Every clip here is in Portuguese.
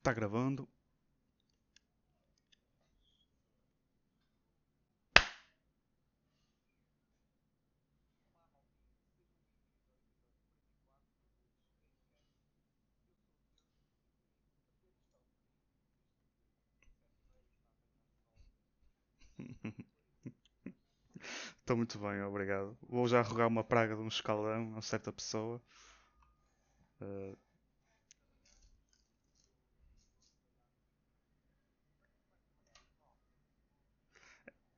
Está gravando. Estou muito bem, obrigado. Vou já rogar uma praga de um escaldão a certa pessoa. Eh,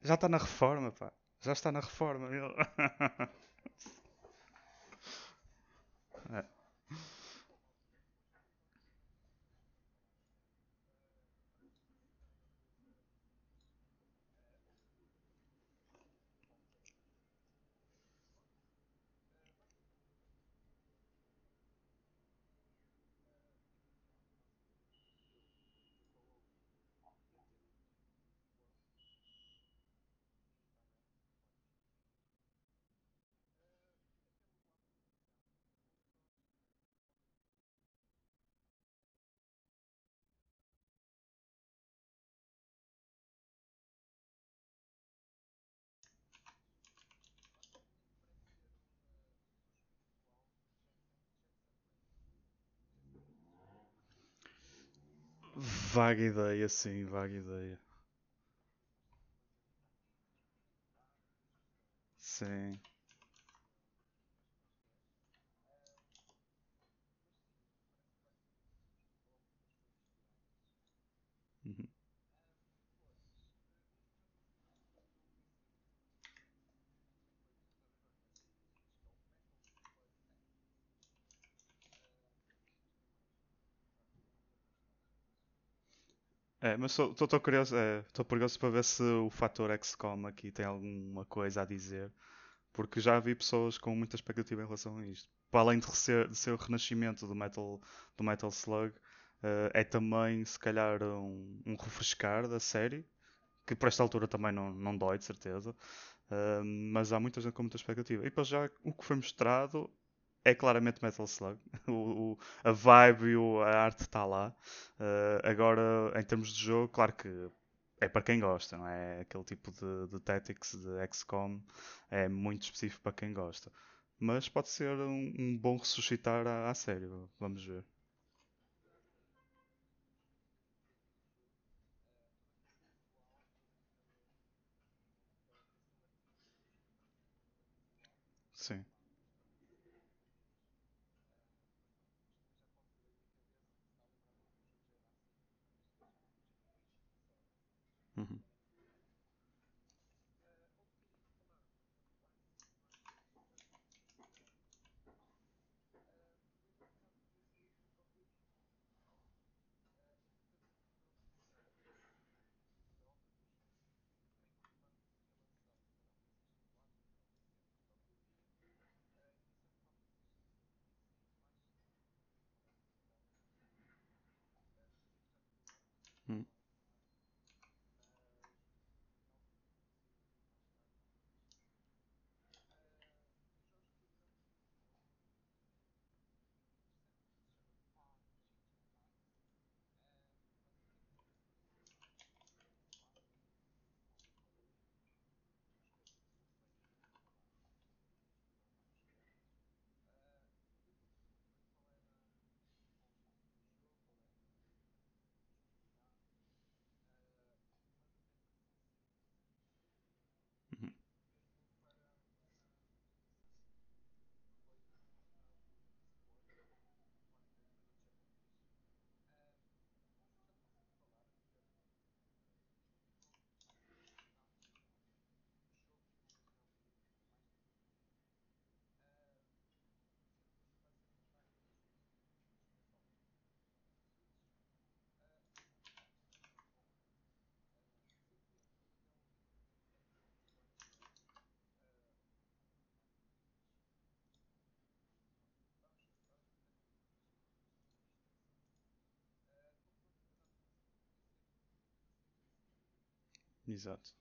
já está na reforma, pá. Já está na reforma. ele. É. Vaga ideia, sim, vaga ideia. Sim. É, mas estou curioso, estou curioso para ver se o fator XCOM aqui tem alguma coisa a dizer, porque já vi pessoas com muita expectativa em relação a isto. Para além de ser, de ser o renascimento do Metal, do Metal Slug, eh, é também se calhar um, um refrescar da série, que por esta altura também não, não dói, de certeza. Uh, mas há muita gente com muita expectativa. E depois já o que foi mostrado é claramente Metal Slug. O, o- a vibe e o- a arte está lá. Uh, agora, em termos de jogo, claro que é para quem gosta, não é? Aquele tipo de, de tactics de XCOM é muito específico para quem gosta. Mas pode ser um, um bom ressuscitar à, à série. Vamos ver. Sim. Uhum. Uhum. Exato.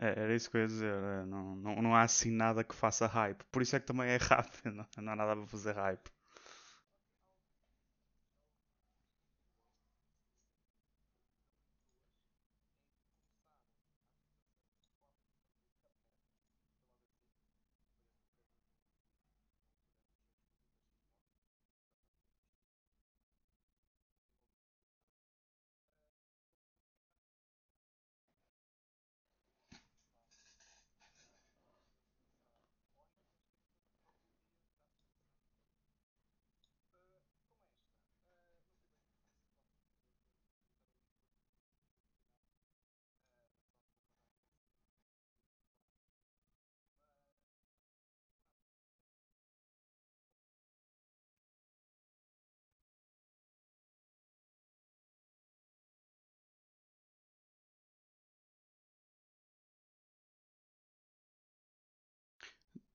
É, era isso que eu ia dizer. é, não, não, não há assim nada que faça hype. Por isso é que também é rápido. Não, não há nada para fazer hype.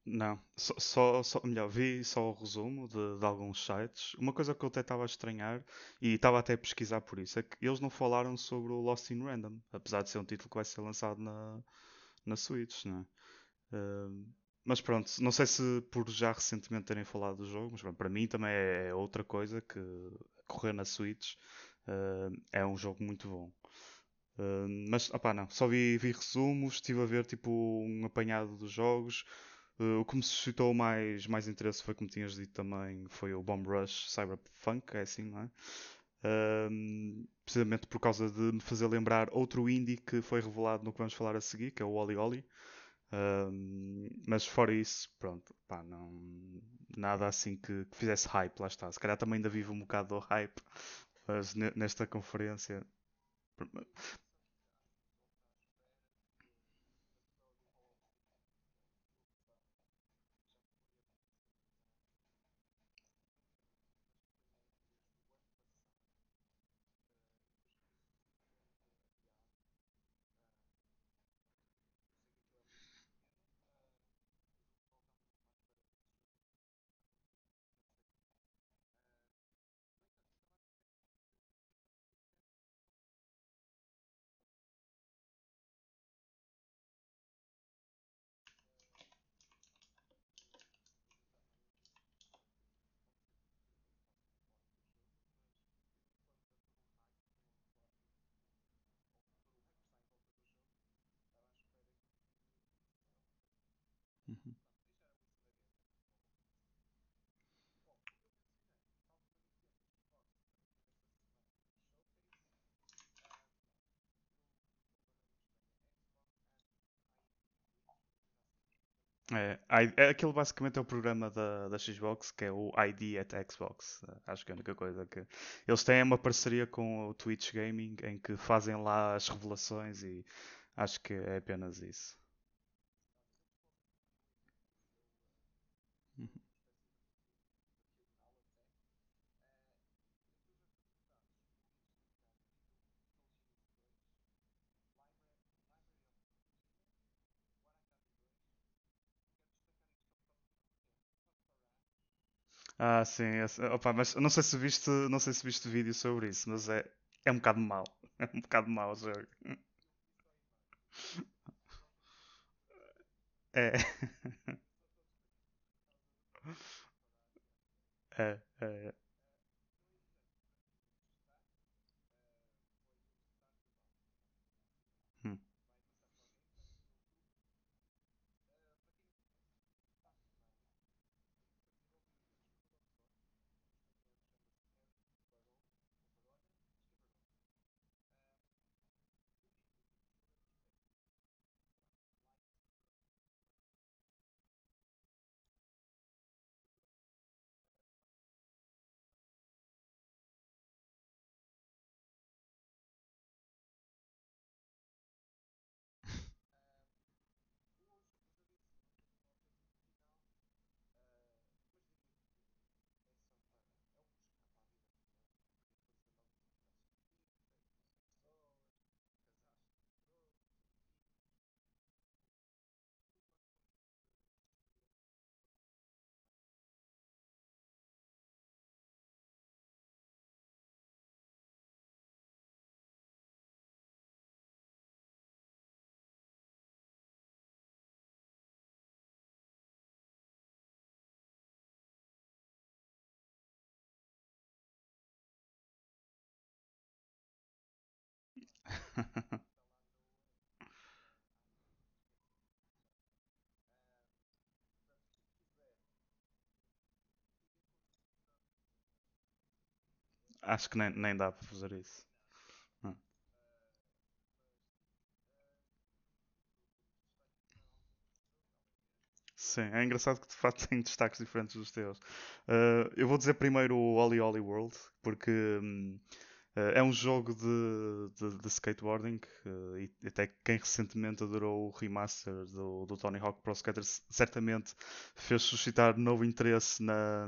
Não, só, só, só- melhor, vi só o resumo de, de alguns sites. Uma coisa que eu até estava a estranhar e estava até a pesquisar por isso é que eles não falaram sobre o Lost in Random, apesar de ser um título que vai ser lançado na, na Switch, né? Ahm, mas pronto, não sei se por já recentemente terem falado do jogo, mas pronto, para mim também é, é outra coisa que correr na Switch ah, é um jogo muito bom. Ah, mas, opá, não, só vi, vi resumos, estive a ver tipo um apanhado dos jogos. Uh, o que me suscitou mais, mais interesse foi, como tinhas dito também, foi o Bomb Rush Cyberpunk, é assim, não é? Um, precisamente por causa de me fazer lembrar outro indie que foi revelado no que vamos falar a seguir, que é o Oli Oli. Um, mas fora isso, pronto, pá, não, nada assim que, que fizesse hype, lá está. Se calhar também ainda vivo um bocado do hype, mas ne- nesta conferência. É, é, aquele basicamente é o programa da, da Xbox, que é o ID at Xbox. Eh, Acho que é a única coisa que. Eles têm uma parceria com o Twitch Gaming em que fazem lá as revelações e acho que é apenas isso. Ah, sim, opa, mas não sei se viste, não sei se viste vídeo sobre isso, mas é, é um bocado mau. É um bocado mau o jogo. É, é, é. Acho que nem, nem dá para fazer isso. Hum. Sim, é engraçado que de facto tem destaques diferentes dos teus. Uh, eu vou dizer primeiro o Oli Oli World, porque hum, é um jogo de, de, de skateboarding uh, e até quem recentemente adorou o remaster do, do Tony Hawk Pro Skater certamente fez suscitar novo interesse na,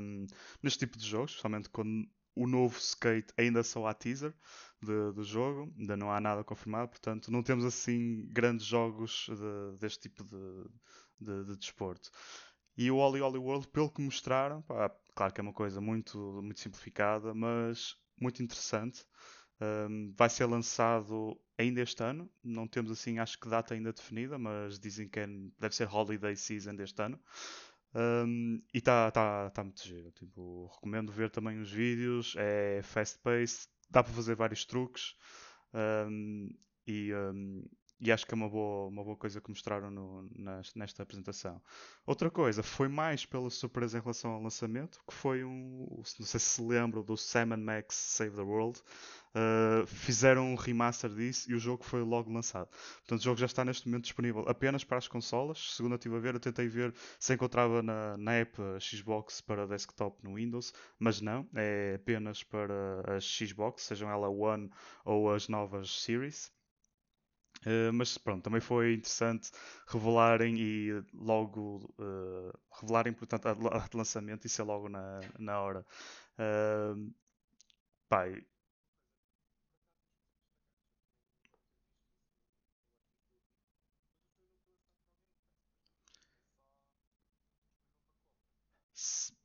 neste tipo de jogos, especialmente quando o novo skate ainda só há teaser de, do jogo, ainda não há nada confirmado, portanto não temos assim grandes jogos de, deste tipo de, de, de, desporto. E o Oli Oli World, pelo que mostraram, pá, claro que é uma coisa muito, muito simplificada, mas muito interessante. Um, vai ser lançado ainda este ano, não temos assim, acho que data ainda definida, mas dizem que é, deve ser Holiday Season deste ano. Um, e está tá, tá muito giro. Tipo, recomendo ver também os vídeos. É fast paced, dá para fazer vários truques. Um, e, e acho que é uma boa, uma boa coisa que mostraram no, nesta apresentação. Outra coisa, foi mais pela surpresa em relação ao lançamento, que foi um. Não sei se se lembram do Sam Max Save the World. Uh, fizeram um remaster disso e o jogo foi logo lançado. Portanto, o jogo já está neste momento disponível apenas para as consolas. Segundo eu estive a ver, eu tentei ver se encontrava na, na app Xbox para desktop no Windows, mas não, é apenas para as Xbox, sejam ela One ou as novas Series. Uh, mas pronto, também foi interessante revelarem e logo uh, revelarem portanto a, a lançamento e ser logo na, na hora. Uh, pá,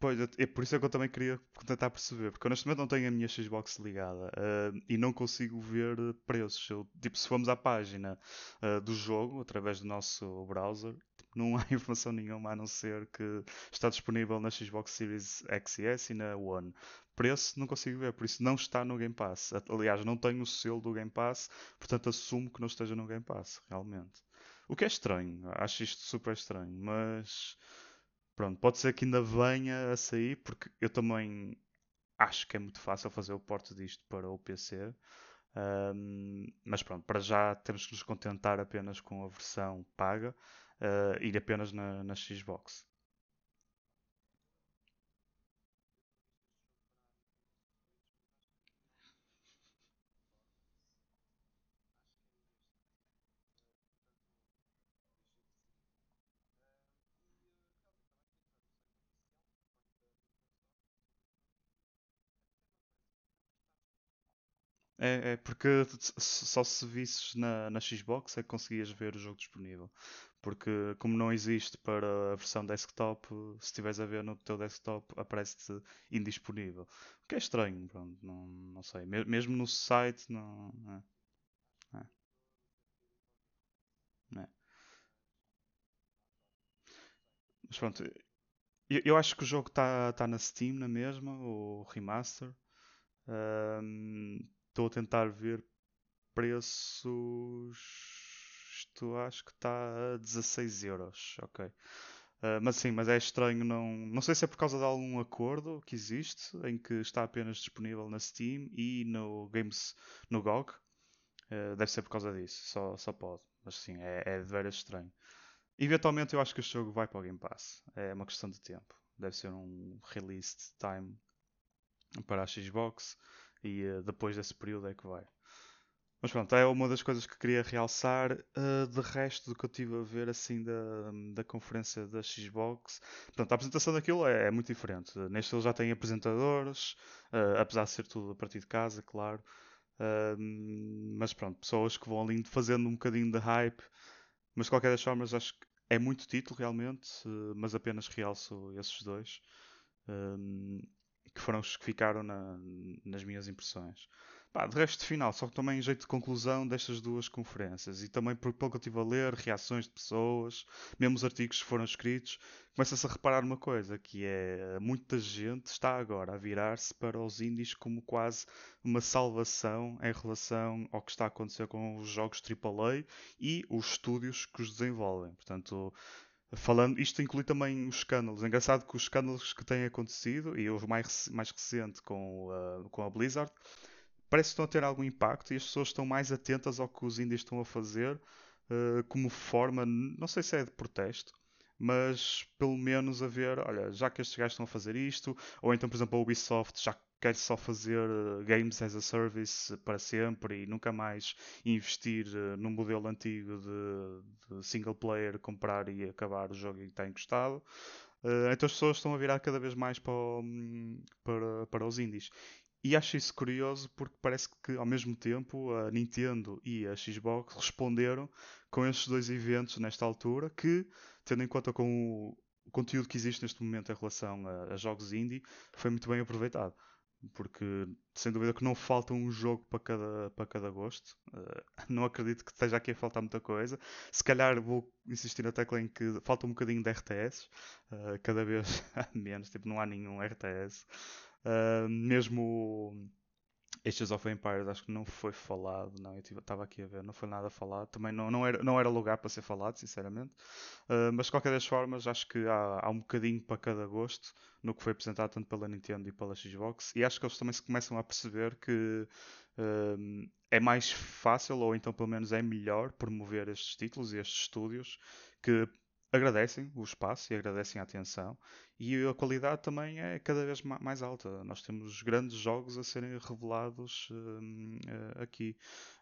Pois, é por isso é que eu também queria tentar perceber, porque momento não tenho a minha Xbox ligada uh, e não consigo ver preços. Eu, tipo, se formos à página uh, do jogo, através do nosso browser, tipo, não há informação nenhuma a não ser que está disponível na Xbox Series X e S e na One. Preço não consigo ver, por isso não está no Game Pass. Aliás, não tenho o selo do Game Pass, portanto assumo que não esteja no Game Pass, realmente. O que é estranho, acho isto super estranho, mas Pronto, pode ser que ainda venha a sair, porque eu também acho que é muito fácil fazer o porte disto para o PC. Um, mas pronto, para já temos que nos contentar apenas com a versão paga uh, e apenas na, na Xbox. É, é porque só se visses na, na Xbox é que conseguias ver o jogo disponível. Porque como não existe para a versão desktop, se estiveres a ver no teu desktop aparece-te indisponível. O que é estranho, pronto, não, não sei. Mesmo no site não. É, é, é. Mas pronto, eu, eu acho que o jogo está tá na Steam na mesma, o remaster. Estou a tentar ver preços. Isto acho que está a 16 euros. Ok. Uh, mas sim, mas é estranho não. Não sei se é por causa de algum acordo que existe em que está apenas disponível na Steam e no Games no GOG. Uh, deve ser por causa disso, só, só pode. Mas sim, é, é de veras estranho. Eventualmente eu acho que este jogo vai para o Game Pass. É uma questão de tempo. Deve ser um release time para a Xbox e uh, depois desse período é que vai. Mas pronto, é uma das coisas que queria realçar. Uh, de resto do que eu tive a ver assim da, da conferência da Xbox, pronto, a apresentação daquilo é, é muito diferente. Neste ele já tem apresentadores, uh, apesar de ser tudo a partir de casa, claro. Uh, mas pronto, pessoas que vão ali fazendo um bocadinho de hype. Mas de qualquer das formas, acho que é muito título realmente, mas apenas realço esses dois que foram os que ficaram na, nas minhas impressões. Pá, de resto final, só também em jeito de conclusão destas duas conferências e também por pelo que eu estive a ler, reações de pessoas, mesmo os artigos que foram escritos, começa-se a reparar uma coisa, que é muita gente está agora a virar-se para os indies como quase uma salvação em relação ao que está a acontecer com os jogos AAA e os estúdios que os desenvolvem. Portanto, Falando, isto inclui também os escândalos. É engraçado que os escândalos que têm acontecido, e o mais, mais recente com, uh, com a Blizzard, parece que estão a ter algum impacto e as pessoas estão mais atentas ao que os indies estão a fazer uh, como forma, não sei se é de protesto, mas pelo menos a ver, olha, já que estes gajos estão a fazer isto, ou então, por exemplo, a Ubisoft já quer só fazer uh, games as a service para sempre e nunca mais investir uh, no modelo antigo de, de, single player, comprar e acabar o jogo que está encostado. Uh, então as pessoas estão a virar cada vez mais para, para, para os indies. E acho isso curioso porque parece que ao mesmo tempo a Nintendo e a Xbox responderam com estes dois eventos nesta altura que, tendo em conta com o conteúdo que existe neste momento em relação a, a jogos indie, foi muito bem aproveitado. Porque sem dúvida que não falta um jogo para cada, para cada gosto. Uh, não acredito que esteja aqui a faltar muita coisa. Se calhar vou insistir na tecla em que falta um bocadinho de RTS. Uh, cada vez menos, tipo, não há nenhum RTS. Uh, mesmo Ages of Empires acho que não foi falado, não, eu estava aqui a ver, não foi nada falado, também não, não, era, não era lugar para ser falado, sinceramente, uh, mas de qualquer das formas acho que há, há um bocadinho para cada gosto no que foi apresentado tanto pela Nintendo e pela Xbox, e acho que eles também se começam a perceber que uh, é mais fácil, ou então pelo menos é melhor promover estes títulos e estes estúdios que agradecem o espaço e agradecem a atenção e a qualidade também é cada vez mais alta. Nós temos grandes jogos a serem revelados um, eh, aqui.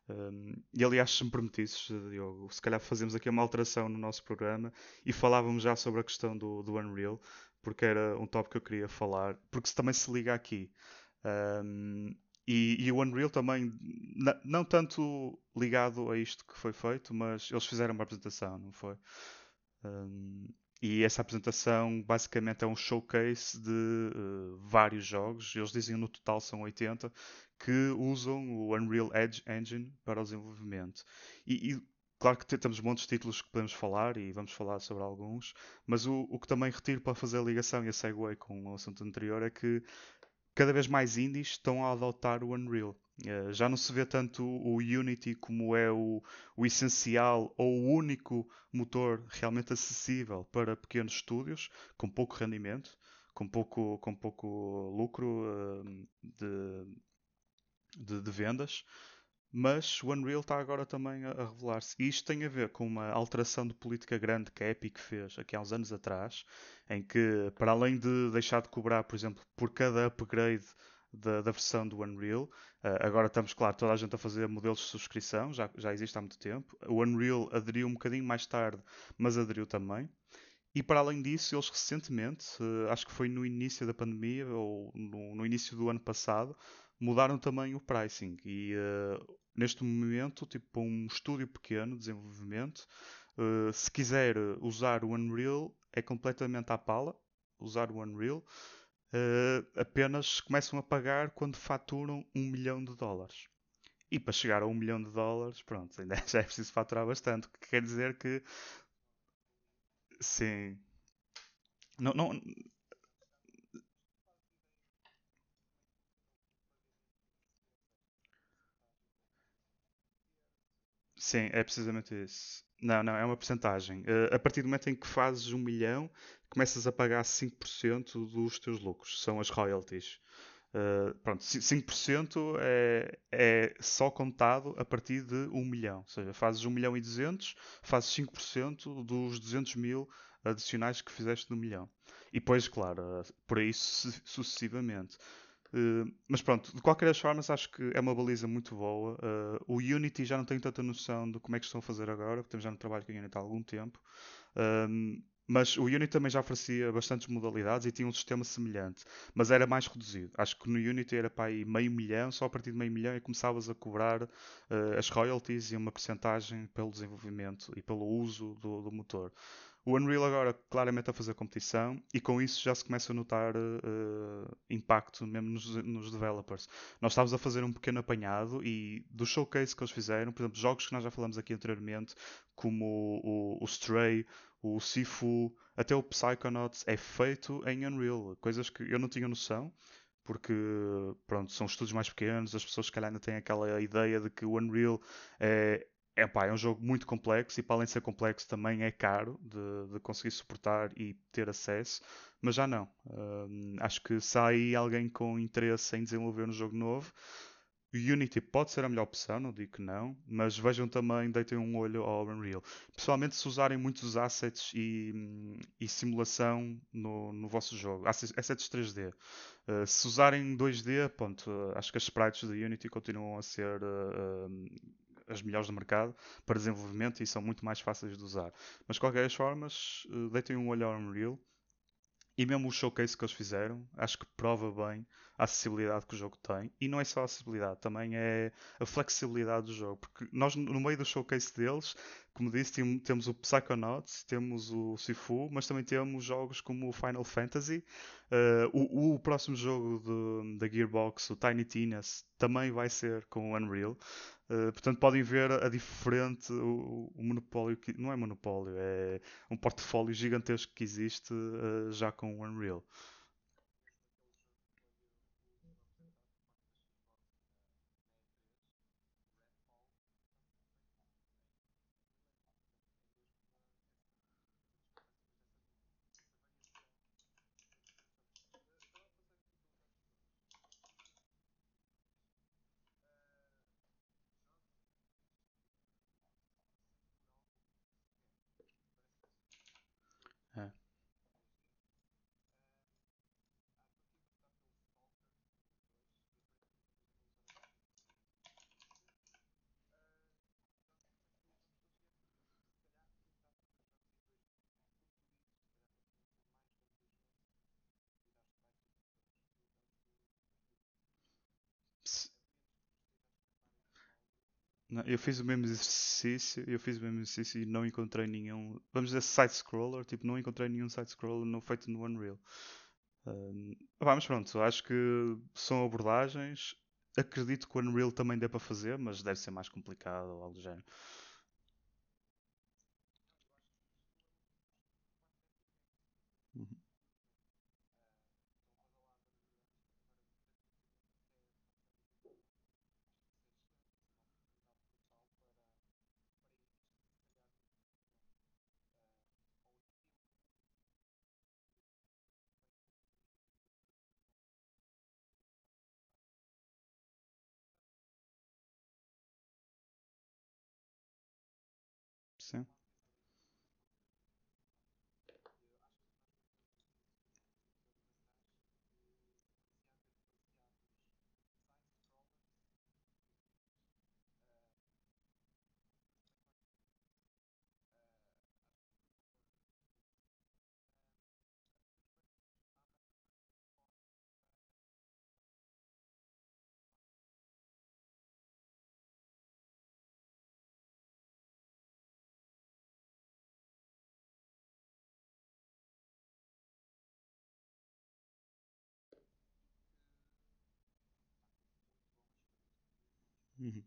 Um, e aliás, se me permitisses, Diogo, se calhar fazemos aqui uma alteração no nosso programa e falávamos já sobre a questão do, do Unreal, porque era um tópico que eu queria falar, porque também se liga aqui. Um, e, e, o Unreal também, não tanto ligado a isto que foi feito, mas eles fizeram uma apresentação, não foi? E essa apresentação basicamente é um showcase de uh, vários jogos. Eles dizem no total são 80 que usam o Unreal Edge Engine para o desenvolvimento. E, e claro que temos de títulos que podemos falar e vamos falar sobre alguns, mas o, o que também retiro para fazer a ligação e a segue com o assunto anterior é que cada vez mais indies estão a adotar o Unreal. Uh, já não se vê tanto o Unity como é o, o, essencial ou o único motor realmente acessível para pequenos estúdios com pouco rendimento, com pouco, com pouco lucro uh, de, de, de, vendas. Mas o Unreal está agora também a, a revelar-se. E isto tem a ver com uma alteração de política grande que a Epic fez aqui há uns anos atrás, em que, para além de deixar de cobrar, por exemplo, por cada upgrade da, da versão do Unreal. Uh, agora estamos, claro, toda a gente a fazer modelos de subscrição, já, já existe há muito tempo. O Unreal aderiu um bocadinho mais tarde, mas aderiu também. E para além disso, eles recentemente, uh, acho que foi no início da pandemia ou no, no, início do ano passado, mudaram também o pricing. E uh, neste momento, tipo, um estúdio pequeno de desenvolvimento, se quiser usar o Unreal, é completamente à pala usar o Unreal uh, apenas começam a pagar quando faturam um milhão de dólares. E para chegar a um milhão de dólares, pronto, ainda já é preciso faturar bastante. O que quer dizer que. Sim. Não, não, Sim, é precisamente isso. Não, não, é uma porcentagem. Uh, a partir do momento em que fazes um milhão, começas a pagar 5% dos teus lucros. São as royalties. Uh, pronto, 5% é, é só contado a partir de 1 milhão. Ou seja, fazes 1 milhão e 200, fazes 5% dos 200 mil adicionais que fizeste no milhão. E depois, claro, por aí sucessivamente. Uh, mas pronto, de qualquer das formas, acho que é uma baliza muito boa. Uh, o Unity já não tenho tanta noção de como é que estão a fazer agora, porque já no trabalho com o Unity há algum tempo. Mas o Unity também já oferecia bastantes modalidades e tinha um sistema semelhante, mas era mais reduzido. Acho que no Unity era para aí meio milhão, só a partir de meio milhão e começavas a cobrar as royalties e uma porcentagem pelo desenvolvimento e pelo uso do, do motor. O Unreal agora claramente a fazer competição e com isso já se começa a notar uh, impacto mesmo nos, nos, developers. Nós estávamos a fazer um pequeno apanhado e do showcase que eles fizeram, por exemplo, jogos que nós já falamos aqui anteriormente, como o, o, o Stray, o Sifu, até o Psychonauts é feito em Unreal, coisas que eu não tinha noção porque pronto, são estudos mais pequenos, as pessoas se calhar ainda têm aquela ideia de que o Unreal é, é, pá, é um jogo muito complexo e para além de ser complexo também é caro de, de conseguir suportar e ter acesso, mas já não. Um, acho que aí alguém com interesse em desenvolver um jogo novo, o Unity pode ser a melhor opção, não digo que não, mas vejam também, deitem um olho ao Unreal. Pessoalmente, se usarem muitos assets e, e simulação no, no vosso jogo, assets 3D, uh, se usarem 2D, ponto, uh, acho que as sprites do Unity continuam a ser uh, as melhores do mercado para desenvolvimento e são muito mais fáceis de usar. Mas de qualquer forma, deitem um olho ao Unreal e mesmo o showcase que eles fizeram, acho que prova bem a acessibilidade que o jogo tem. E não é só a acessibilidade, também é a flexibilidade do jogo. Porque nós, no meio do showcase deles, como disse, temos o Psychonauts, temos o Sifu, mas também temos jogos como o Final Fantasy. Uh, o, o, próximo jogo da Gearbox, o Tiny Tinas, também vai ser com o Unreal. Uh, portanto, podem ver a diferente, o, o, monopólio, que não é monopólio, é um portfólio gigantesco que existe uh, já com o Unreal. Não, eu fiz o mesmo exercício, eu fiz o mesmo exercício e não encontrei nenhum, vamos dizer side-scroller, tipo, não encontrei nenhum side-scroller não feito no Unreal. Mas pronto, acho que são abordagens. Acredito que o Unreal também dê para fazer, mas deve ser mais complicado ou algo do género. Sim. Uhum.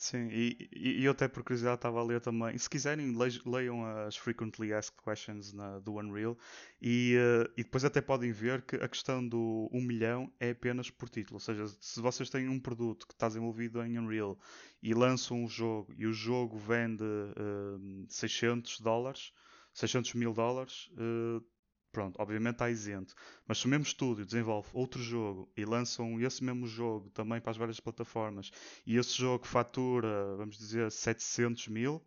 Sim, e, e, eu até por curiosidade estava a ler também. Se quiserem, leiam as Frequently Asked Questions na, do Unreal e, uh, e depois até podem ver que a questão do 1 um milhão é apenas por título. Ou seja, se vocês têm um produto que está desenvolvido em Unreal e lançam um jogo e o jogo vende uh, 600 dólares, 600 mil dólares, uh, pronto, obviamente está isento. Mas se o mesmo estúdio desenvolve outro jogo e lançam esse mesmo jogo também para as várias plataformas e esse jogo fatura, vamos dizer, 700 mil,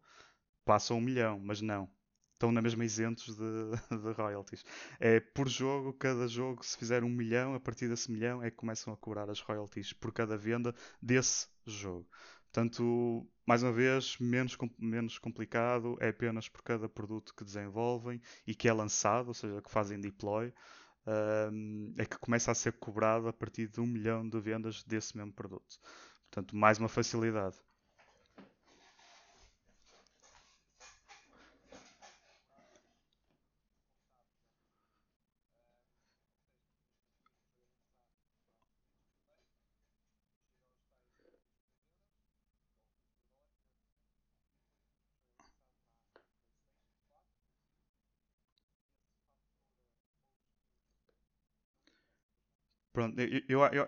passa um milhão, mas não. Estão na mesma isentos de, de royalties. É por jogo, cada jogo, se fizer um milhão, a partir desse milhão é que começam a cobrar as royalties por cada venda desse jogo. Portanto, mais uma vez, menos, menos complicado, é apenas por cada produto que desenvolvem e que é lançado, ou seja, que fazem deploy, um, é que começa a ser cobrado a partir de um milhão de vendas desse mesmo produto. Portanto, mais uma facilidade. Pronto, eu, eu, eu-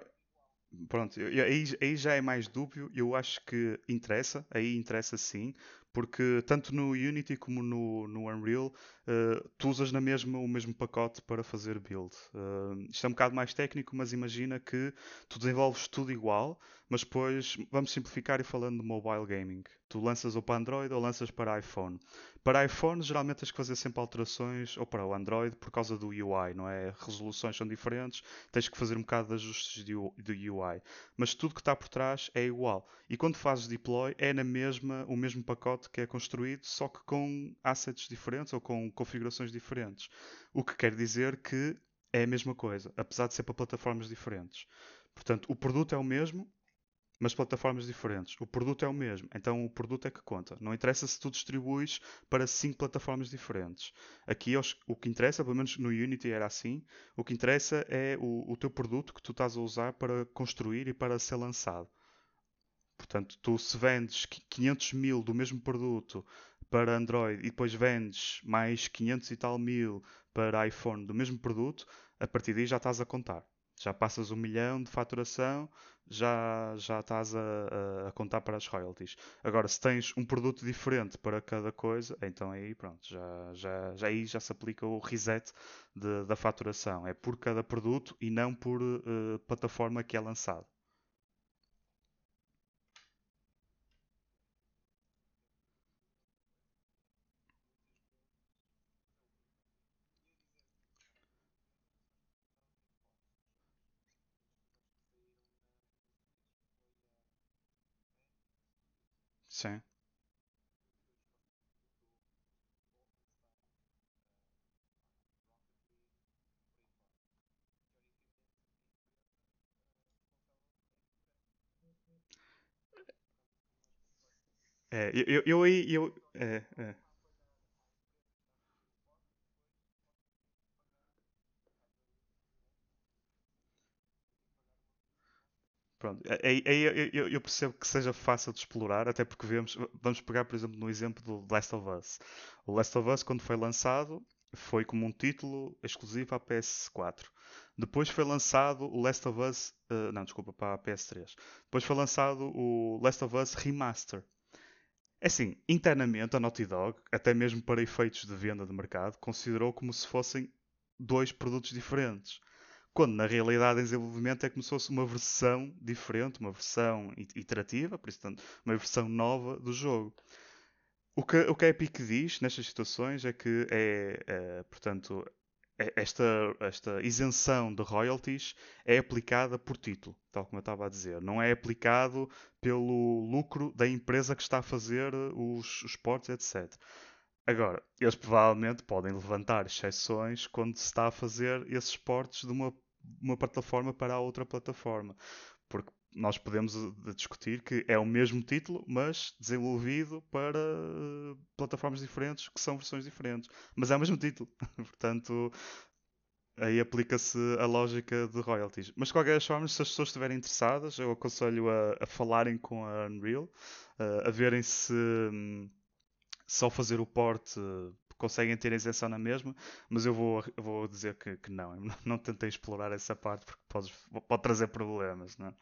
Pronto, aí, aí já é mais dúbio, eu acho que interessa, aí interessa sim, porque tanto no Unity como no, no Unreal, eh, tu usas na mesma, o mesmo pacote para fazer build. Eh, isto é um bocado mais técnico, mas imagina que tu desenvolves tudo igual, mas depois vamos simplificar e falando de mobile gaming. Tu lanças ou para Android ou lanças para iPhone. Para iPhone, geralmente tens que fazer sempre alterações, ou para o Android, por causa do UI, não é? Resoluções são diferentes, tens que fazer um bocado de ajustes do UI. Mas tudo que está por trás é igual. E quando fazes deploy, é na mesma, o mesmo pacote que é construído, só que com assets diferentes ou com configurações diferentes. O que quer dizer que é a mesma coisa, apesar de ser para plataformas diferentes. Portanto, o produto é o mesmo, mas plataformas diferentes. O produto é o mesmo, então o produto é que conta. Não interessa se tu distribuis para cinco plataformas diferentes. Aqui o que interessa, pelo menos no Unity era assim, o que interessa é o, o teu produto que tu estás a usar para construir e para ser lançado. Portanto, tu se vendes 500 mil do mesmo produto para Android e depois vendes mais 500 e tal mil para iPhone do mesmo produto, a partir daí já estás a contar. Já passas um milhão de faturação, já, já estás a, a- contar para as royalties. Agora, se tens um produto diferente para cada coisa, então aí pronto, já, já, já aí já se aplica o reset de- da faturação. É por cada produto e não por eh, plataforma que é lançado. Sim. É, eu, eu, eu eu, é, é. Pronto, aí, aí eu, eu- eu percebo que seja fácil de explorar, até porque vemos, vamos pegar, por exemplo, no exemplo do Last of Us. O Last of Us, quando foi lançado, foi como um título exclusivo à PS4. Depois foi lançado o Last of Us, eh, não, desculpa, para a PS3. Depois foi lançado o Last of Us Remaster. É assim, internamente a Naughty Dog, até mesmo para efeitos de venda de mercado, considerou como se fossem dois produtos diferentes. Quando na realidade em desenvolvimento é como se fosse uma versão diferente, uma versão iterativa, por isso tanto, uma versão nova do jogo. O que, o que a Epic diz nestas situações é que é, é, portanto, é- esta, esta isenção de royalties é aplicada por título, tal como eu estava a dizer. Não é aplicado pelo lucro da empresa que está a fazer os, os etc. Agora, eles provavelmente podem levantar exceções quando se está a fazer esses portes de uma, uma plataforma para a outra plataforma. Porque nós podemos eh, discutir que é o mesmo título, mas desenvolvido para eh, plataformas diferentes, que são versões diferentes. Mas é o mesmo título. Portanto, aí aplica-se a lógica de royalties. Mas de qualquer forma, se as pessoas estiverem interessadas, eu aconselho a, a falarem com a Unreal, eh, a verem se. hum, só fazer o porte conseguem ter isenção na mesma, mas eu vou, vou dizer que, que não. Não tentei explorar essa parte porque pode, pode trazer problemas, não é?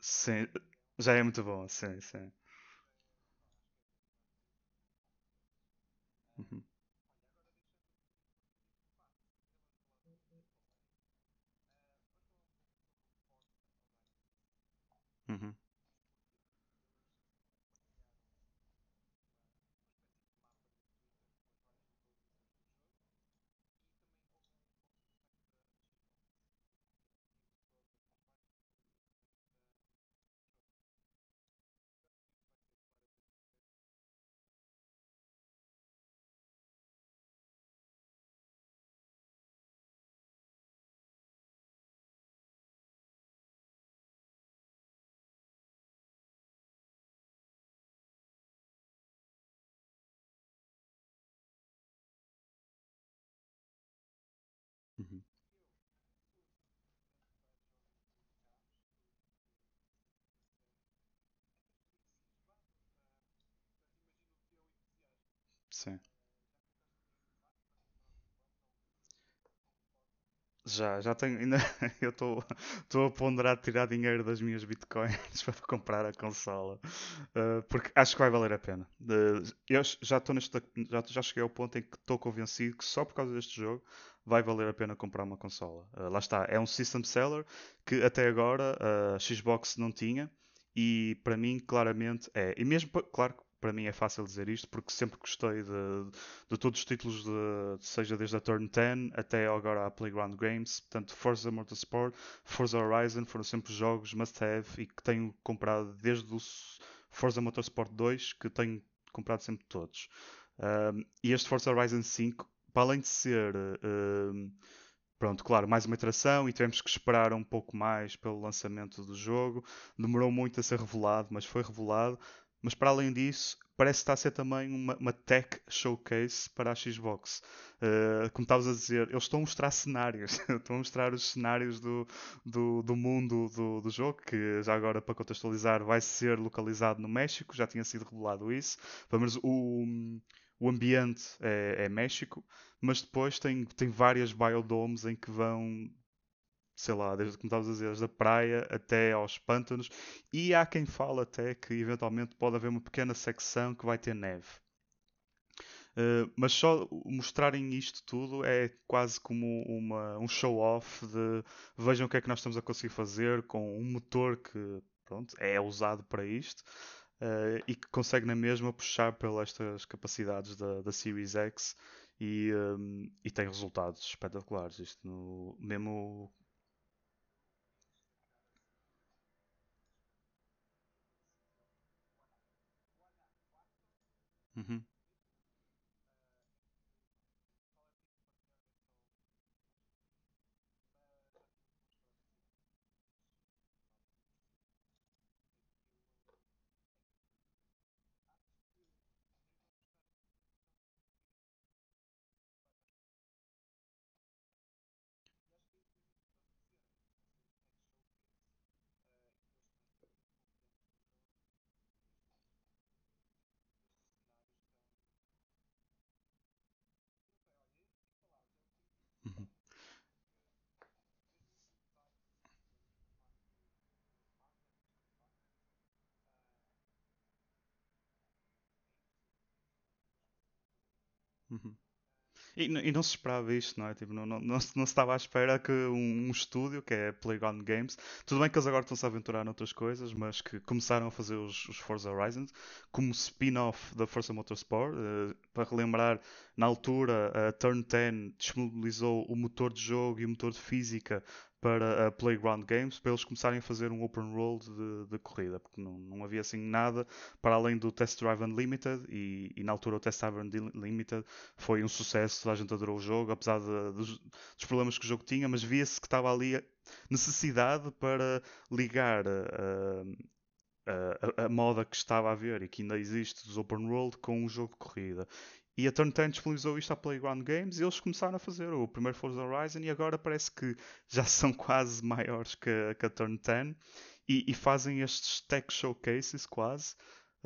Sim, já é muito bom, sim, sim. Uhum, uhum. Sim. Já, já tenho. Ainda, eu estou a ponderar tirar dinheiro das minhas bitcoins para comprar a consola. Uh, porque acho que vai valer a pena. Uh, eu já estou neste. Já, já cheguei ao ponto em que estou convencido que só por causa deste jogo vai valer a pena comprar uma consola. Uh, lá está, é um system seller que até agora a Xbox não tinha. E para mim, claramente é. E mesmo, claro para mim é fácil dizer isto porque sempre gostei de, de todos os títulos, de, seja desde a Turn 10 até agora a Playground Games. Portanto, Forza Motorsport, Forza Horizon foram sempre jogos must-have e que tenho comprado desde o Forza Motorsport 2, que tenho comprado sempre todos. Um, e este Forza Horizon 5, para além de ser. Um, pronto, claro, mais uma iteração e tivemos que esperar um pouco mais pelo lançamento do jogo. Demorou muito a ser revelado, mas foi revelado. Mas para além disso, parece estar a ser também uma, uma tech showcase para a Xbox. Uh, como estavas a dizer, eles estão a mostrar cenários, estão a mostrar os cenários do, do, do mundo do, do, jogo, que já agora para contextualizar vai ser localizado no México, já tinha sido revelado isso. Pelo menos o, o ambiente é, é México, mas depois tem, tem várias biodomes em que vão sei lá, desde como estavas a dizer, praia até aos pântanos, e há quem fala até que eventualmente pode haver uma pequena secção que vai ter neve. Uh, mas só mostrarem isto tudo é quase como uma, um show-off de vejam o que é que nós estamos a conseguir fazer com um motor que pronto, é usado para isto uh, e que consegue na mesma puxar pelas capacidades da, da Series X e, um, e tem resultados espetaculares. Isto no, mesmo Uhum. Uhum. E, e não se esperava isto, não é? Tipo, não, não, não, se, não se estava à espera que um, um estúdio, que é Playground Games, tudo bem que eles agora estão-se a aventurar noutras coisas, mas que começaram a fazer os, os Forza Horizons como spin-off da Forza Motorsport. Uh, para relembrar, na altura, a Turn 10 disponibilizou o motor de jogo e o motor de física para a Playground Games para eles começarem a fazer um open world de, de corrida, porque não, não, havia assim nada para além do Test Drive Unlimited e, e, na altura o Test Drive Unlimited foi um sucesso, toda a gente adorou o jogo, apesar de, dos, dos, problemas que o jogo tinha, mas via-se que estava ali necessidade para ligar a, a, a, moda que estava a haver e que ainda existe dos open world com um jogo de corrida. E a Turn 10 disponibilizou isto à Playground Games e eles começaram a fazer. O primeiro Forza Horizon e agora parece que já são quase maiores que, que a Turn 10 e, e, fazem estes tech showcases quase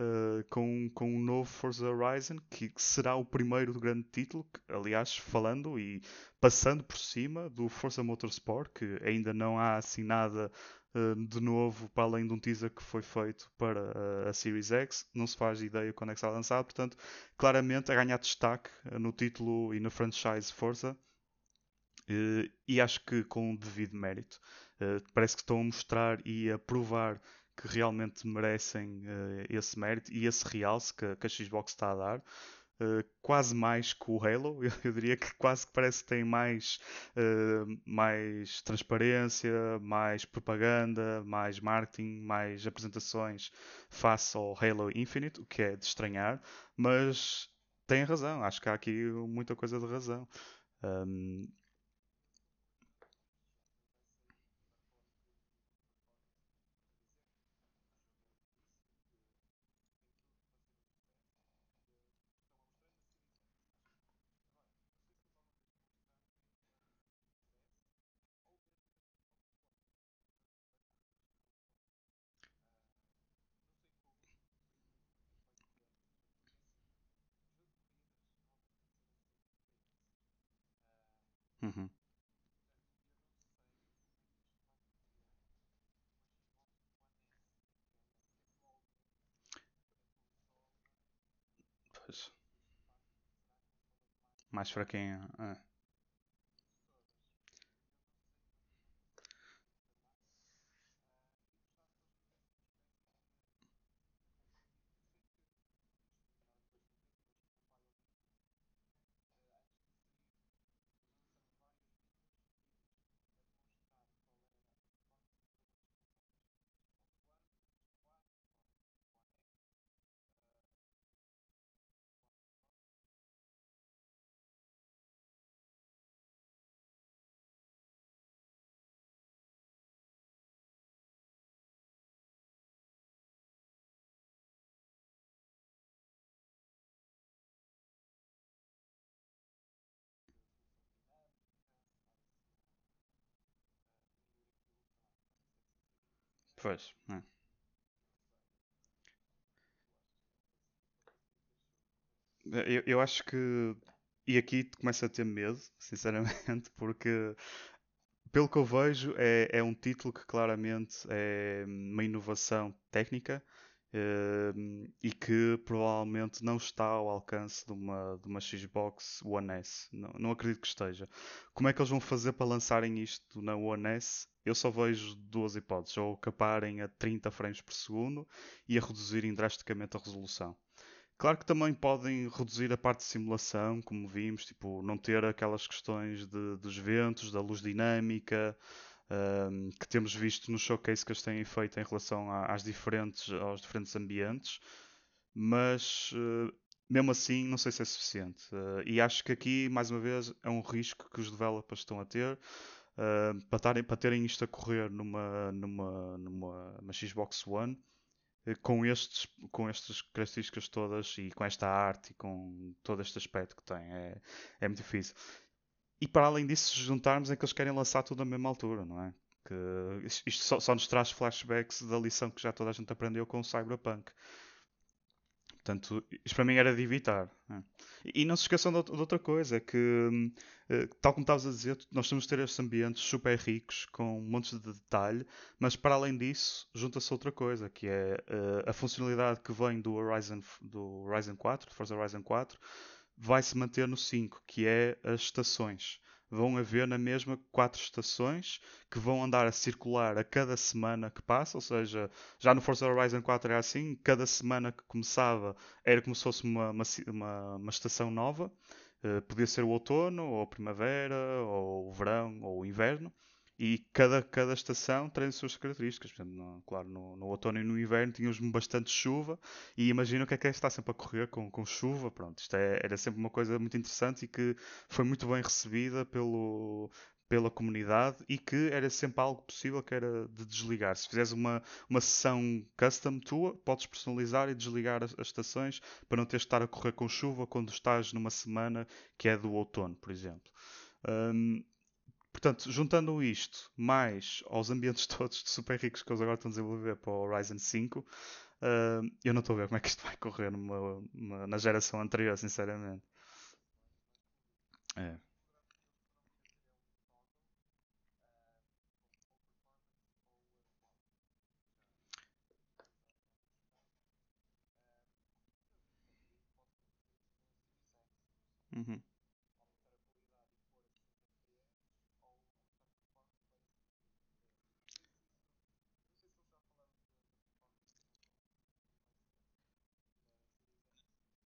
uh, com, com um novo Forza Horizon que será o primeiro grande título, que, aliás, falando e passando por cima do Forza Motorsport, que ainda não há assim nada eh, de novo, para além de um teaser que foi feito para a Series X, não se faz ideia quando é que será lançado, portanto, claramente a ganhar destaque eh, no título e no franchise Forza, eh, e acho que com o devido mérito. Parece que estão a mostrar e a provar que realmente merecem esse mérito e esse realce que a Xbox está a dar. Uh, quase mais que o Halo. Eu, eu, diria que quase que parece que tem mais, uh, mais transparência, mais propaganda, mais marketing, mais apresentações face ao Halo Infinite, o que é de estranhar, mas tem razão. Acho que há aqui muita coisa de razão. Um, uhum. Mais fraquinha. É. Pois, é. Eu, eu acho que. E aqui começa a ter medo, sinceramente, porque pelo que eu vejo, é, é um título que claramente é uma inovação técnica e que provavelmente não está ao alcance de uma, de uma Xbox One S. Não, não acredito que esteja. Como é que eles vão fazer para lançarem isto na One S? Eu só vejo duas hipóteses: ou caparem a 30 frames por segundo e a reduzirem drasticamente a resolução. Claro que também podem reduzir a parte de simulação, como vimos, tipo, não ter aquelas questões de, dos ventos, da luz dinâmica, um, que temos visto no showcase que eles têm feito em relação às diferentes, aos diferentes ambientes, mas uh, mesmo assim não sei se é suficiente. Uh, e acho que aqui, mais uma vez, é um risco que os developers estão a ter. Uh, para, tarem, para terem isto a correr numa, numa, numa, numa Xbox One, eh, com, estes, com estas características todas e com esta arte e com todo este aspecto que tem. É, é muito difícil. E para além disso, juntarmos é que eles querem lançar tudo na mesma altura, não é? Que isto só, só nos traz flashbacks da lição que já toda a gente aprendeu com o Cyberpunk. Portanto, isto para mim era de evitar. Né? E não se esqueçam de outra coisa, é que, eh, tal como estavas a dizer, nós temos de ter estes ambientes super ricos, com montes de detalhe, mas para além disso, junta-se outra coisa, que é eh, a funcionalidade que vem do Horizon, do Horizon 4, Forza Horizon 4, vai se manter no 5, que é as estações. Vão haver na mesma quatro estações que vão andar a circular a cada semana que passa, ou seja, já no Forza Horizon 4 era assim, cada semana que começava era como se fosse uma, uma, uma estação nova, uh, podia ser o outono, ou a primavera, ou o verão, ou o inverno, e cada, cada estação tem as suas características. Portanto, no, claro, no, no, outono e no inverno tínhamos bastante chuva e imagino que é que é estar sempre a correr com, com chuva. Pronto, isto é, era sempre uma coisa muito interessante e que foi muito bem recebida pelo, pela comunidade e que era sempre algo possível que era de desligar. Se fizeres uma, uma sessão custom tua, podes personalizar e desligar as, as estações para não teres de estar a correr com chuva quando estás numa semana que é do outono, por exemplo. Um, Portanto, juntando isto mais aos ambientes todos super ricos que eles agora estão a desenvolver para o Horizon 5, uh, eu não estou a ver como é que isto vai correr numa, numa, na geração anterior, sinceramente. É. Uhum.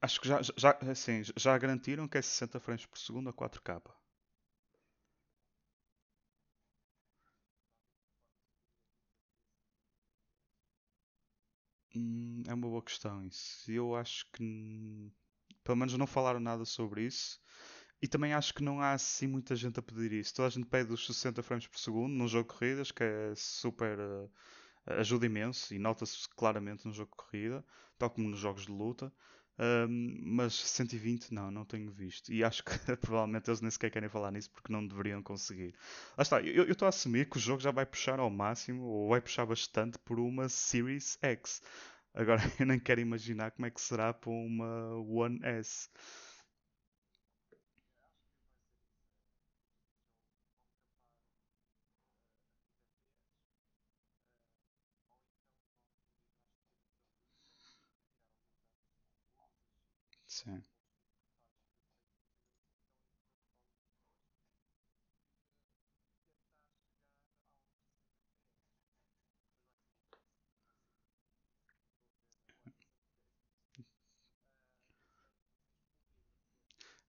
Acho que já, já, assim, já garantiram que é 60 frames por segundo a 4K. Hum, é uma boa questão isso. Eu acho que pelo menos não falaram nada sobre isso. E também acho que não há assim muita gente a pedir isso. Toda a gente pede os 60 frames por segundo num jogo de corridas, que é super. Uh, ajuda imenso e nota-se claramente no jogo de corrida, tal como nos jogos de luta. Um, mas 120 não, não tenho visto. E acho que provavelmente eles nem sequer querem falar nisso porque não deveriam conseguir. Lá está, eu estou a assumir que o jogo já vai puxar ao máximo, ou vai puxar bastante por uma Series X. Agora eu nem quero imaginar como é que será para uma One S.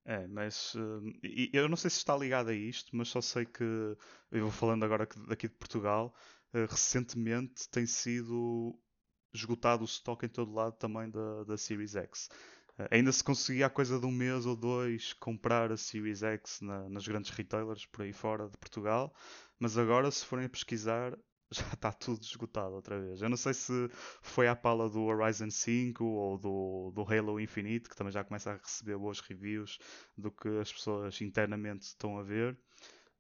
É, mas uh, eu não sei se está ligado a isto, mas só sei que eu vou falando agora daqui de Portugal. Uh, recentemente tem sido esgotado o estoque em todo lado também da, da Series X. Uh, ainda se conseguia a coisa de um mês ou dois comprar a Series X na, nas grandes retailers por aí fora de Portugal, mas agora se forem a pesquisar já está tudo esgotado outra vez. Eu não sei se foi à pala do Horizon 5 ou do, do Halo Infinite, que também já começa a receber boas reviews do que as pessoas internamente estão a ver.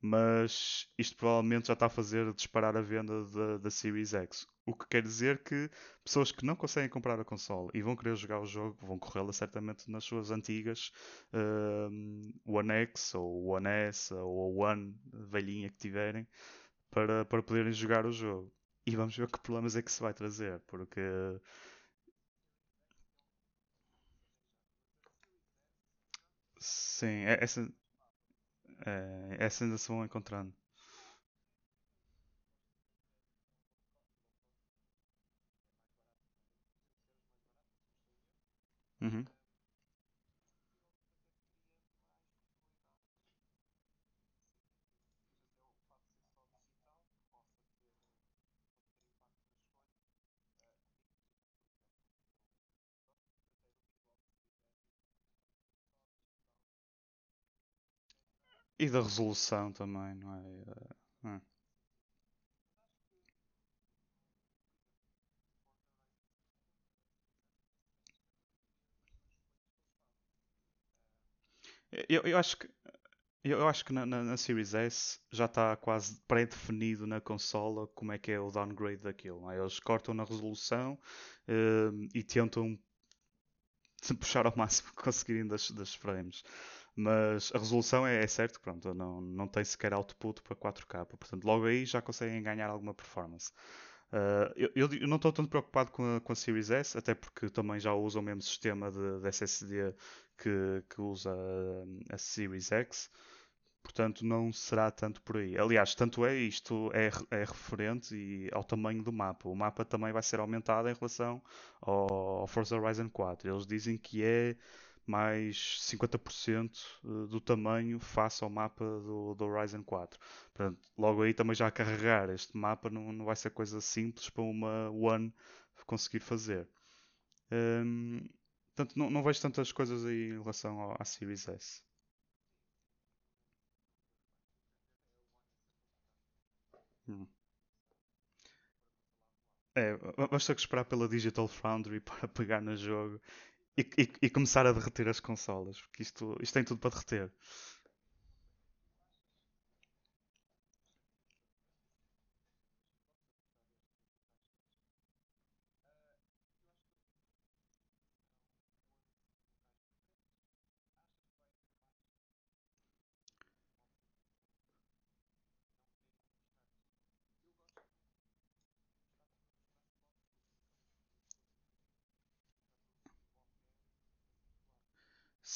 Mas isto provavelmente já está a fazer disparar a venda da, da Series X. O que quer dizer que pessoas que não conseguem comprar a console e vão querer jogar o jogo vão corrê-la certamente nas suas antigas uh, One X ou One S ou One velhinha que tiverem para, para poderem jogar o jogo. E vamos ver que problemas é que se vai trazer, porque sim, é- essa, é, essa ainda se vão encontrando. Uhum. E da resolução também, não é? É. Eu, eu acho que Eu, acho que na, na- na Series S já está quase pré-definido na consola como é que é o downgrade daquilo. é? Eles cortam na resolução eh, e tentam puxar ao máximo que conseguirem das, das frames. Mas a resolução é, é certo, pronto, não, não tem sequer output para 4K. Portanto, logo aí já conseguem ganhar alguma performance. Uh, eu, eu- não estou tanto preocupado com a, com a Series S, até porque também já usa o mesmo sistema de, de SSD que, que usa a, a Series X. Portanto, não será tanto por aí. Aliás, tanto é isto é, é referente e ao tamanho do mapa. O mapa também vai ser aumentado em relação ao, ao Forza Horizon 4. Eles dizem que é mais 50% do tamanho face ao mapa do, do Horizon 4. Portanto, logo aí também já a carregar este mapa não, não vai ser coisa simples para uma One conseguir fazer. Hum, portanto, não, não vejo tantas coisas aí em relação ao, à Series S. Hum. É, que esperar pela Digital Foundry para pegar no jogo e, e- começar a derreter as consolas, porque isto, isto tem tudo para derreter.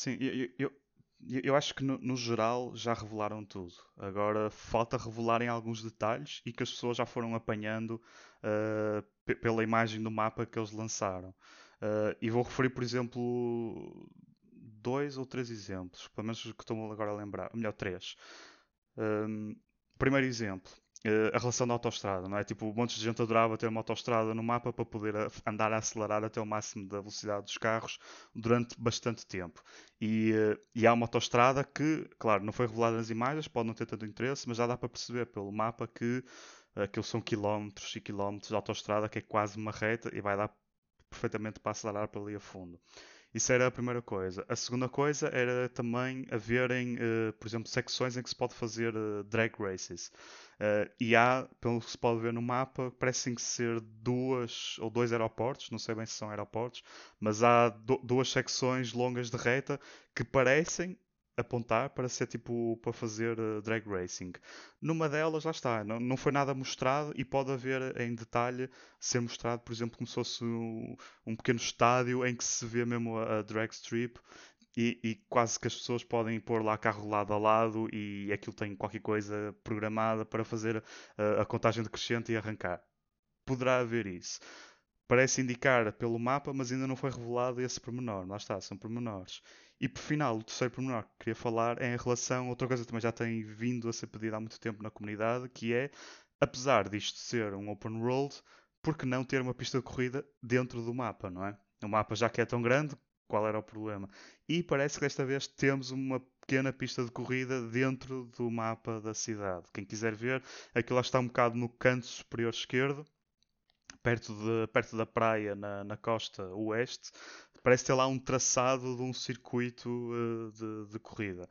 Sim, eu, eu, eu- acho que no, no geral já revelaram tudo. Agora falta revelarem alguns detalhes e que as pessoas já foram apanhando pe- pela imagem do mapa que eles lançaram. Ah, e vou referir, por exemplo, dois ou três exemplos, pelo menos que estou agora a lembrar, melhor, três. Um, primeiro exemplo, a relação da autoestrada, não é? Tipo, um monte de gente adorava ter uma autoestrada no mapa para poder andar a acelerar até o máximo da velocidade dos carros durante bastante tempo. E, eh, e há uma autoestrada que, claro, não foi revelada nas imagens, pode não ter tanto interesse, mas já dá para perceber pelo mapa que eh, aquilo são quilómetros e quilómetros de autoestrada, que é quase uma reta e vai dar perfeitamente para acelerar para ali a fundo. Isso era a primeira coisa. A segunda coisa era também haverem, eh, por exemplo, secções em que se pode fazer eh, drag races. Eh, e há, pelo que se pode ver no mapa, parecem ser duas ou dois aeroportos, não sei bem se são aeroportos, mas há du- duas secções longas de reta que parecem apontar para ser tipo para fazer eh, drag racing. Numa delas, lá está, não, não foi nada mostrado e pode haver em detalhe ser mostrado, por exemplo, como se fosse um, um pequeno estádio em que se vê mesmo a, a drag strip e, e quase que as pessoas podem pôr lá carro lado a lado e aquilo tem qualquer coisa programada para fazer a, a contagem decrescente e arrancar. Poderá haver isso. Parece indicar pelo mapa, mas ainda não foi revelado esse pormenor. Lá está, são pormenores. E por final, o terceiro pormenor que queria falar é em relação outra coisa que também já tem vindo a ser pedida há muito tempo na comunidade, que é, apesar disto ser um open world, por que não ter uma pista de corrida dentro do mapa, não é? O mapa já que é tão grande, qual era o problema? E parece que desta vez temos uma pequena pista de corrida dentro do mapa da cidade. Quem quiser ver, aquilo lá está um bocado no canto superior esquerdo, perto, de, perto da praia, na, na costa oeste. Parece ter lá um traçado de um circuito uh, de, de corrida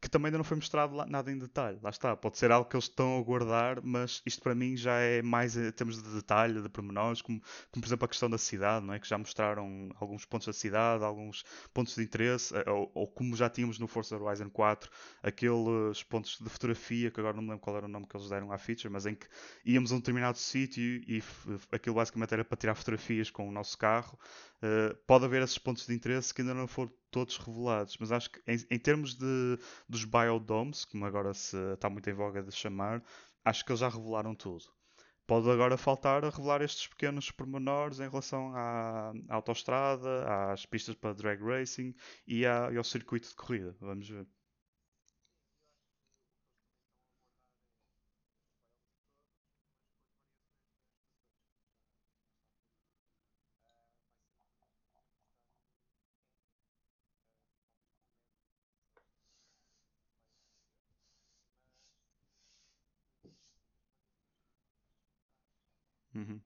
que também ainda não foi mostrado lá, nada em detalhe. Lá está, pode ser algo que eles estão a guardar, mas isto para mim já é mais em termos de detalhe, de pormenores, como, como por exemplo a questão da cidade, não é? que já mostraram alguns pontos da cidade, alguns pontos de interesse, eh, ou, ou como já tínhamos no Forza Horizon 4, aqueles pontos de fotografia, que agora não me lembro qual era o nome que eles deram à feature, mas em que íamos a um determinado sítio e aquilo basicamente era para tirar fotografias com o nosso carro. Uh, pode haver esses pontos de interesse que ainda não foram todos revelados, mas acho que em, em termos de, dos biodomes, como agora se está muito em voga de chamar, acho que eles já revelaram tudo. Pode agora faltar revelar estes pequenos pormenores em relação à, à autostrada, às pistas para drag racing e, à, e ao circuito de corrida. Vamos ver. Uhum.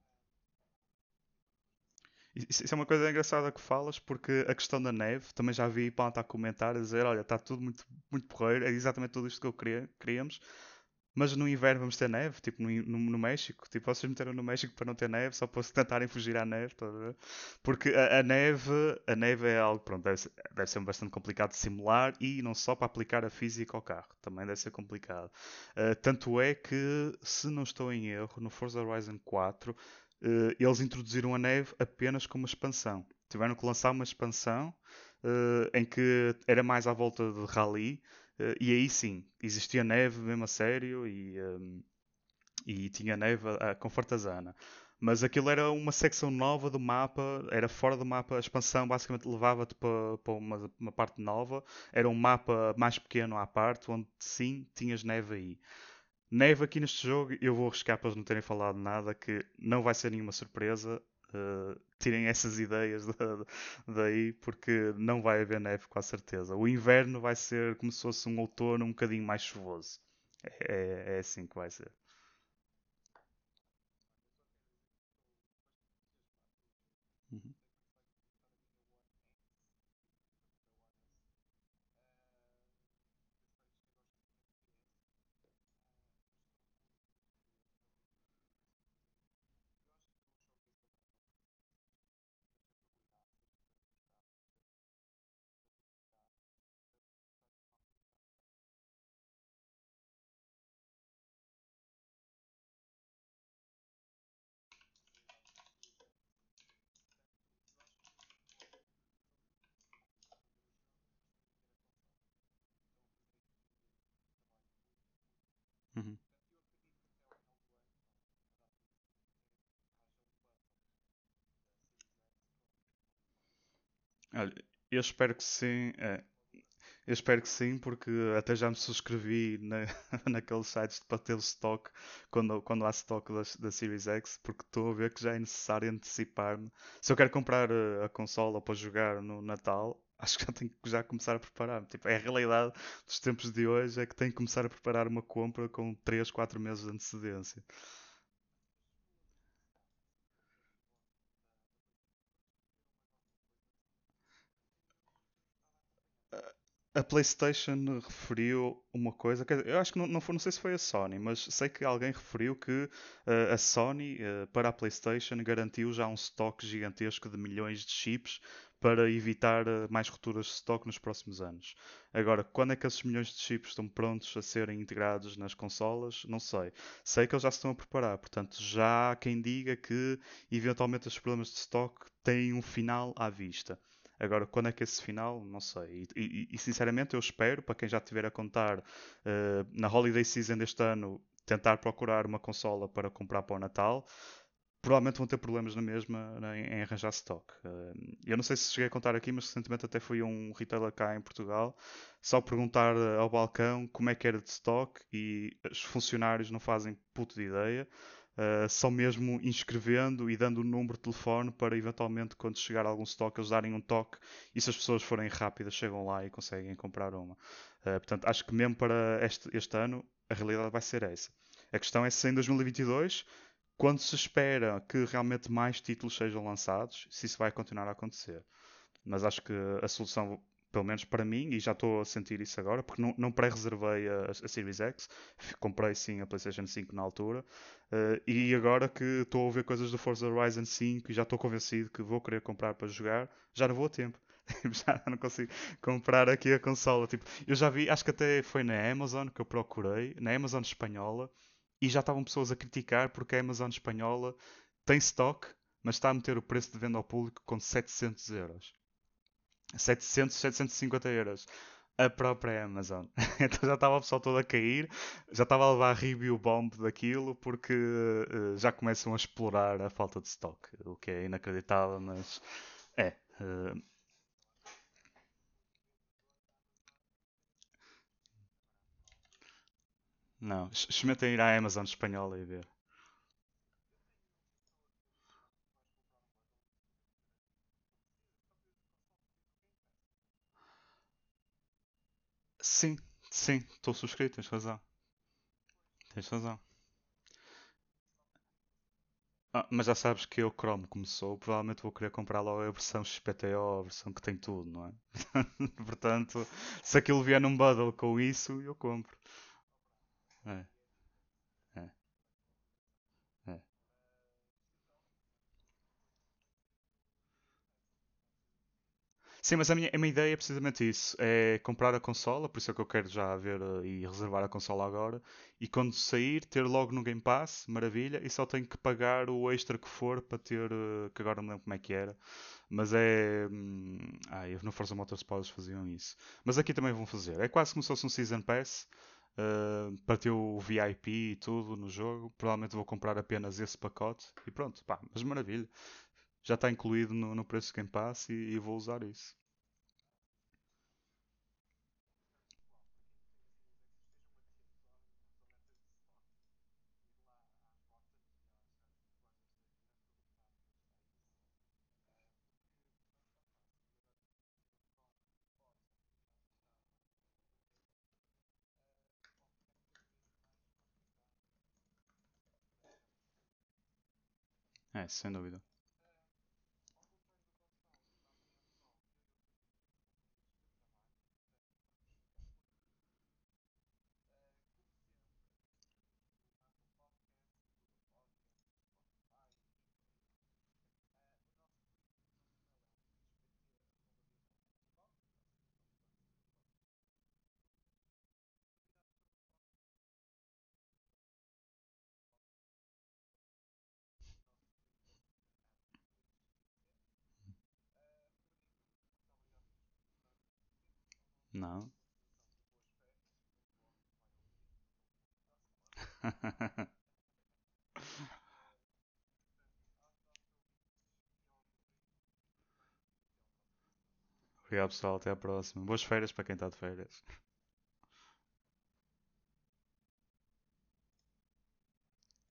Isso é uma coisa engraçada que falas, porque a questão da neve, também já vi para a comentar, a dizer, olha, está tudo muito, muito porreiro, é exatamente tudo isto que eu queria, queríamos, mas no inverno vamos ter neve, tipo no, no, no, México, tipo vocês meteram no México para não ter neve, só para tentarem fugir à neve, tá? Porque a, a, neve, a neve é algo, pronto, deve ser, deve ser bastante complicado de simular e não só para aplicar a física ao carro, também deve ser complicado. Uh, tanto é que, se não estou em erro, no Forza Horizon 4, uh, eles introduziram a neve apenas como expansão. Tiveram que lançar uma expansão uh, em que era mais à volta de rally, Uh, e aí sim, existia neve mesmo a sério e, um, e tinha neve com fartazana. Mas aquilo era uma secção nova do mapa, era fora do mapa, a expansão basicamente levava-te para, para uma, uma, parte nova. Era um mapa mais pequeno à parte, onde sim tinhas neve aí. Neve aqui neste jogo, eu vou arriscar para não terem falado nada, que não vai ser nenhuma surpresa. Uh, tirem essas ideias daí, porque não vai haver neve com a certeza. O inverno vai ser como se fosse um outono um bocadinho mais chuvoso. É, é assim que vai ser. Olha, eu espero que sim. é, eu espero que sim, porque até já me subscrevi na, naqueles sites para ter stock quando, quando há stock da, da Series X, porque estou a ver que já é necessário antecipar-me. Se eu quero comprar a, a consola para jogar no Natal, acho que já tenho que já começar a preparar. Tipo, é a realidade dos tempos de hoje é que tenho que começar a preparar uma compra com 3, 4 meses de antecedência. A PlayStation referiu uma coisa, dizer, eu acho que não, não, foi, não sei se foi a Sony, mas sei que alguém referiu que uh, a Sony, uh, para a PlayStation, garantiu já um estoque gigantesco de milhões de chips para evitar uh, mais rupturas de estoque nos próximos anos. Agora, quando é que esses milhões de chips estão prontos a serem integrados nas consolas? Não sei. Sei que eles já se estão a preparar, portanto, já há quem diga que eventualmente os problemas de estoque têm um final à vista. Agora, quando é que esse final? Não sei. E, e, e sinceramente, eu espero, para quem já estiver a contar, uh, na Holiday Season deste ano, tentar procurar uma consola para comprar para o Natal. provavelmente vão ter problemas na mesma né, em, arranjar stock. Uh, eu não sei se cheguei a contar aqui, mas recentemente até fui a um retailer cá em Portugal só perguntar ao balcão como é que era de stock e os funcionários não fazem puto de ideia. Uh, só mesmo inscrevendo e dando o número de telefone para eventualmente quando chegar algum stock eles darem um toque e se as pessoas forem rápidas chegam lá e conseguem comprar uma. Uh, portanto, acho que mesmo para este, este ano a realidade vai ser essa. A questão é se em 2022, quando se espera que realmente mais títulos sejam lançados, se isso vai continuar a acontecer. Mas acho que a solução pelo menos para mim, e já estou a sentir isso agora, porque não, não pré-reservei a, a, Series X, comprei sim a PlayStation 5 na altura, uh, e agora que estou a ouvir coisas do Forza Horizon 5 e já estou convencido que vou querer comprar para jogar, já não vou a tempo. já não consigo comprar aqui a consola. Tipo, eu já vi, acho que até foi na Amazon que eu procurei, na Amazon espanhola, e já estavam pessoas a criticar porque a Amazon espanhola tem stock, mas está a meter o preço de venda ao público com 700 euros. 700, 750 euros. A própria Amazon. então já estava o pessoal todo a cair, já estava a levar review bomb daquilo porque uh, já começam a explorar a falta de stock, o que é inacreditável, mas é. Uh... Não, experimentem ir à Amazon espanhola e ver. Sim, sim, estou subscrito, tens razão. Tens razão. Ah, mas já sabes que eu, Chrome começou, provavelmente vou querer comprar logo a versão XPTO, a versão que tem tudo, não é? Portanto, se aquilo vier num bundle com isso, eu compro. É, Sim, mas a minha, a minha ideia é precisamente isso: é comprar a consola, por isso é que eu quero já ver eh, e reservar a consola agora. E quando sair, ter logo no Game Pass, maravilha, e só tenho que pagar o extra que for para ter, eh, que agora não lembro como é que era. Mas é. Ah, eu no Forza Motorsport faziam isso. Mas aqui também vão fazer. É quase como se fosse um Season Pass. Uh, para ter o VIP e tudo no jogo, provavelmente vou comprar apenas esse pacote e pronto, pá, mas maravilha já está incluído no, no preço do Game Pass e, e vou usar isso. É, sem dúvida. Não. Obrigado pessoal, até à próxima. Boas férias para quem está de férias.